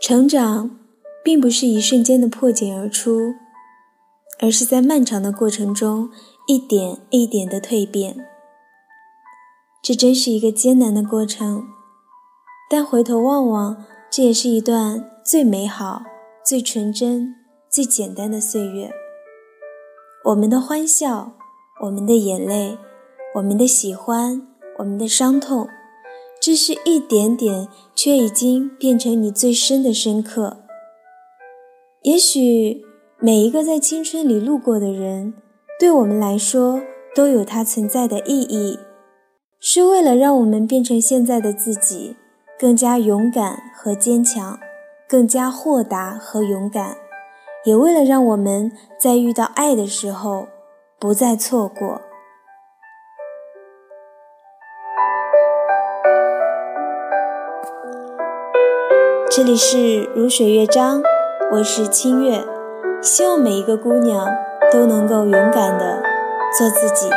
成长并不是一瞬间的破茧而出，而是在漫长的过程中一点一点的蜕变。这真是一个艰难的过程，但回头望望，这也是一段最美好、最纯真、最简单的岁月。我们的欢笑，我们的眼泪，我们的喜欢，我们的伤痛。只是一点点，却已经变成你最深的深刻。也许每一个在青春里路过的人，对我们来说都有它存在的意义，是为了让我们变成现在的自己，更加勇敢和坚强，更加豁达和勇敢，也为了让我们在遇到爱的时候，不再错过。这里是如水乐章，我是清月，希望每一个姑娘都能够勇敢的做自己。